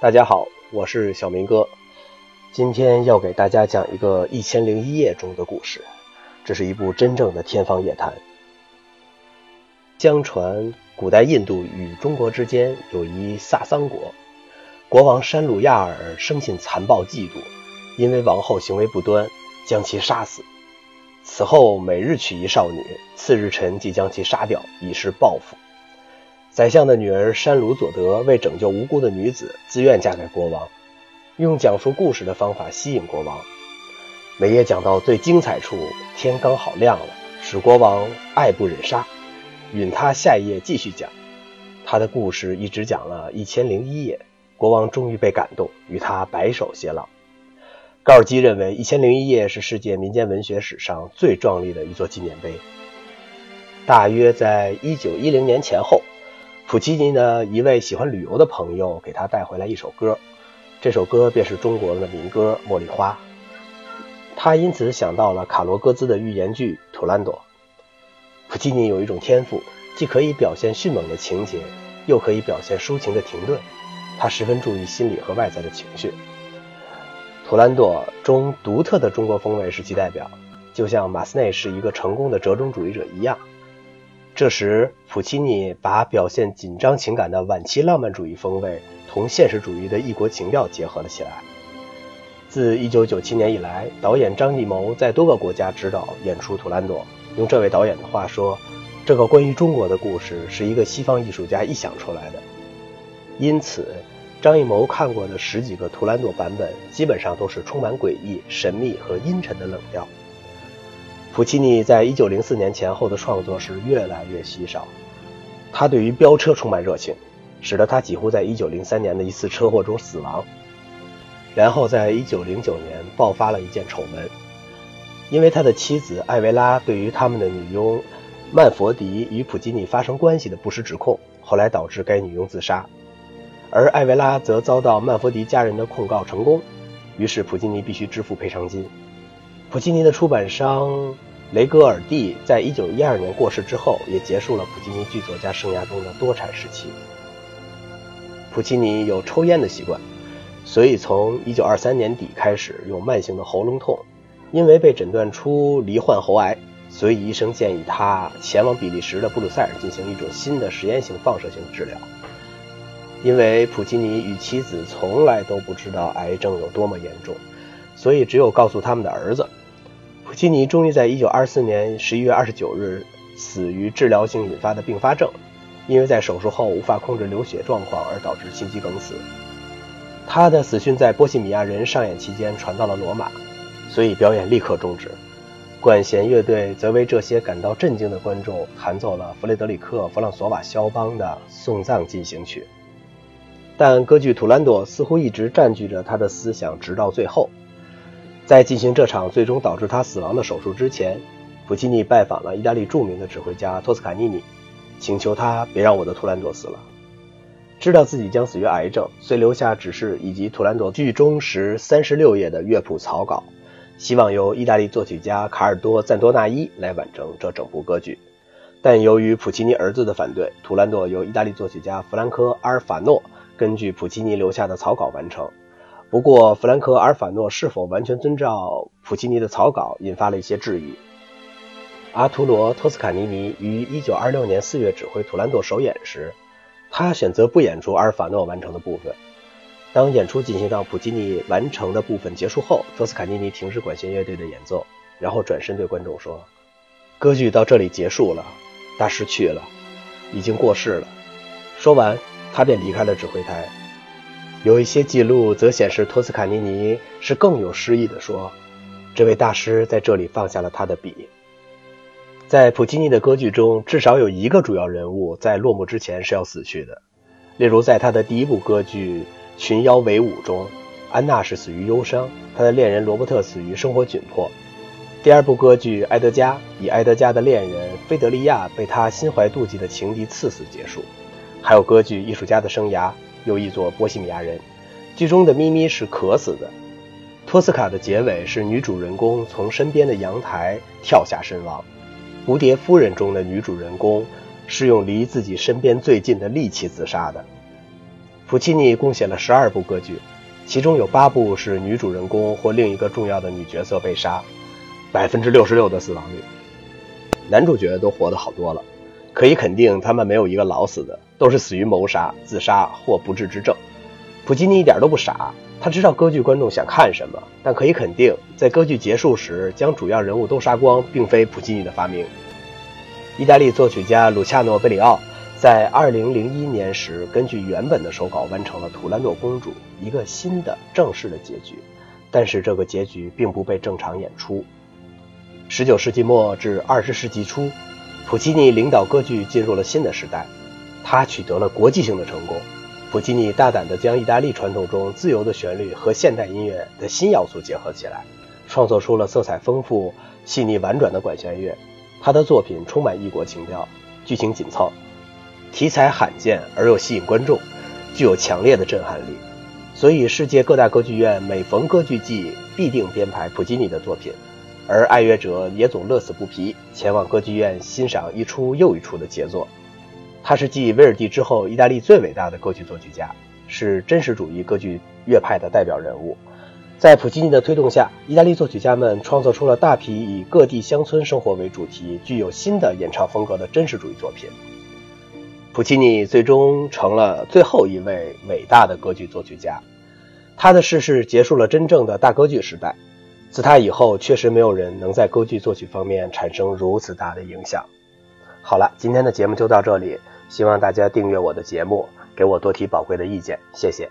大家好，我是小明哥，今天要给大家讲一个《一千零一夜》中的故事。这是一部真正的天方夜谭。相传，古代印度与中国之间有一萨桑国，国王山鲁亚尔生性残暴嫉妒，因为王后行为不端，将其杀死。此后，每日娶一少女，次日晨即将其杀掉，以示报复。宰相的女儿山鲁佐德为拯救无辜的女子，自愿嫁给国王，用讲述故事的方法吸引国王。每夜讲到最精彩处，天刚好亮了，使国王爱不忍杀，允他下一页继续讲。他的故事一直讲了一千零一夜，国王终于被感动，与他白首偕老。高尔基认为，《一千零一夜》是世界民间文学史上最壮丽的一座纪念碑。大约在一九一零年前后。普契尼的一位喜欢旅游的朋友给他带回来一首歌，这首歌便是中国的民歌《茉莉花》。他因此想到了卡罗戈兹的寓言剧《图兰朵》。普契尼有一种天赋，既可以表现迅猛的情节，又可以表现抒情的停顿。他十分注意心理和外在的情绪。《图兰朵》中独特的中国风味是其代表，就像马斯内是一个成功的折中主义者一样。这时，普契尼把表现紧张情感的晚期浪漫主义风味同现实主义的异国情调结合了起来。自1997年以来，导演张艺谋在多个国家指导演出《图兰朵》。用这位导演的话说，这个关于中国的故事是一个西方艺术家臆想出来的。因此，张艺谋看过的十几个《图兰朵》版本，基本上都是充满诡异、神秘和阴沉的冷调。普契尼在一九零四年前后的创作是越来越稀少。他对于飙车充满热情，使得他几乎在一九零三年的一次车祸中死亡。然后在一九零九年爆发了一件丑闻，因为他的妻子艾维拉对于他们的女佣曼佛迪与普契尼发生关系的不实指控，后来导致该女佣自杀。而艾维拉则遭到曼佛迪家人的控告成功，于是普契尼必须支付赔偿金。普契尼的出版商雷格尔蒂在一九一二年过世之后，也结束了普契尼剧作家生涯中的多产时期。普契尼有抽烟的习惯，所以从一九二三年底开始有慢性的喉咙痛。因为被诊断出罹患喉癌，所以医生建议他前往比利时的布鲁塞尔进行一种新的实验性放射性治疗。因为普契尼与妻子从来都不知道癌症有多么严重，所以只有告诉他们的儿子。悉尼终于在1924年11月29日死于治疗性引发的并发症，因为在手术后无法控制流血状况而导致心肌梗死。他的死讯在《波西米亚人》上演期间传到了罗马，所以表演立刻终止。管弦乐队则为这些感到震惊的观众弹奏了弗雷德里克·弗朗索瓦肖邦的送葬进行曲。但歌剧《图兰朵》似乎一直占据着他的思想，直到最后。在进行这场最终导致他死亡的手术之前，普契尼拜访了意大利著名的指挥家托斯卡尼尼，请求他别让我的图兰朵死了。知道自己将死于癌症，遂留下指示以及图兰朵剧中时三十六页的乐谱草稿，希望由意大利作曲家卡尔多赞多纳伊来完成这整部歌剧。但由于普契尼儿子的反对，图兰朵由意大利作曲家弗兰科阿尔法诺根据普契尼留下的草稿完成。不过，弗兰克·阿尔法诺是否完全遵照普契尼的草稿，引发了一些质疑。阿图罗·托斯卡尼尼于1926年4月指挥《图兰朵》首演时，他选择不演出阿尔法诺完成的部分。当演出进行到普契尼完成的部分结束后，托斯卡尼尼停止管弦乐队的演奏，然后转身对观众说：“歌剧到这里结束了，大师去了，已经过世了。”说完，他便离开了指挥台。有一些记录则显示，托斯卡尼尼是更有诗意地说：“这位大师在这里放下了他的笔。”在普契尼的歌剧中，至少有一个主要人物在落幕之前是要死去的。例如，在他的第一部歌剧《群妖围舞》中，安娜是死于忧伤，她的恋人罗伯特死于生活窘迫。第二部歌剧《埃德加》以埃德加的恋人菲德利亚被他心怀妒忌的情敌刺死结束。还有歌剧《艺术家的生涯》。又译作《波西米亚人》，剧中的咪咪是渴死的。托斯卡的结尾是女主人公从身边的阳台跳下身亡。《蝴蝶夫人》中的女主人公是用离自己身边最近的利器自杀的。普契尼共写了十二部歌剧，其中有八部是女主人公或另一个重要的女角色被杀，百分之六十六的死亡率。男主角都活得好多了，可以肯定他们没有一个老死的，都是死于谋杀、自杀或不治之症。普契尼一点都不傻，他知道歌剧观众想看什么，但可以肯定，在歌剧结束时将主要人物都杀光，并非普契尼的发明。意大利作曲家鲁恰诺·贝里奥。在二零零一年时，根据原本的手稿完成了《图兰朵公主》一个新的正式的结局，但是这个结局并不被正常演出。十九世纪末至二十世纪初，普契尼领导歌剧进入了新的时代，他取得了国际性的成功。普契尼大胆地将意大利传统中自由的旋律和现代音乐的新要素结合起来，创作出了色彩丰富、细腻婉转的管弦乐。他的作品充满异国情调，剧情紧凑。题材罕见而又吸引观众，具有强烈的震撼力，所以世界各大歌剧院每逢歌剧季必定编排普吉尼的作品，而爱乐者也总乐此不疲，前往歌剧院欣赏一出又一出的杰作。他是继威尔第之后意大利最伟大的歌剧作曲家，是真实主义歌剧乐派的代表人物。在普契尼的推动下，意大利作曲家们创作出了大批以各地乡村生活为主题、具有新的演唱风格的真实主义作品。普契尼最终成了最后一位伟大的歌剧作曲家，他的逝世结束了真正的大歌剧时代。自他以后，确实没有人能在歌剧作曲方面产生如此大的影响。好了，今天的节目就到这里，希望大家订阅我的节目，给我多提宝贵的意见，谢谢。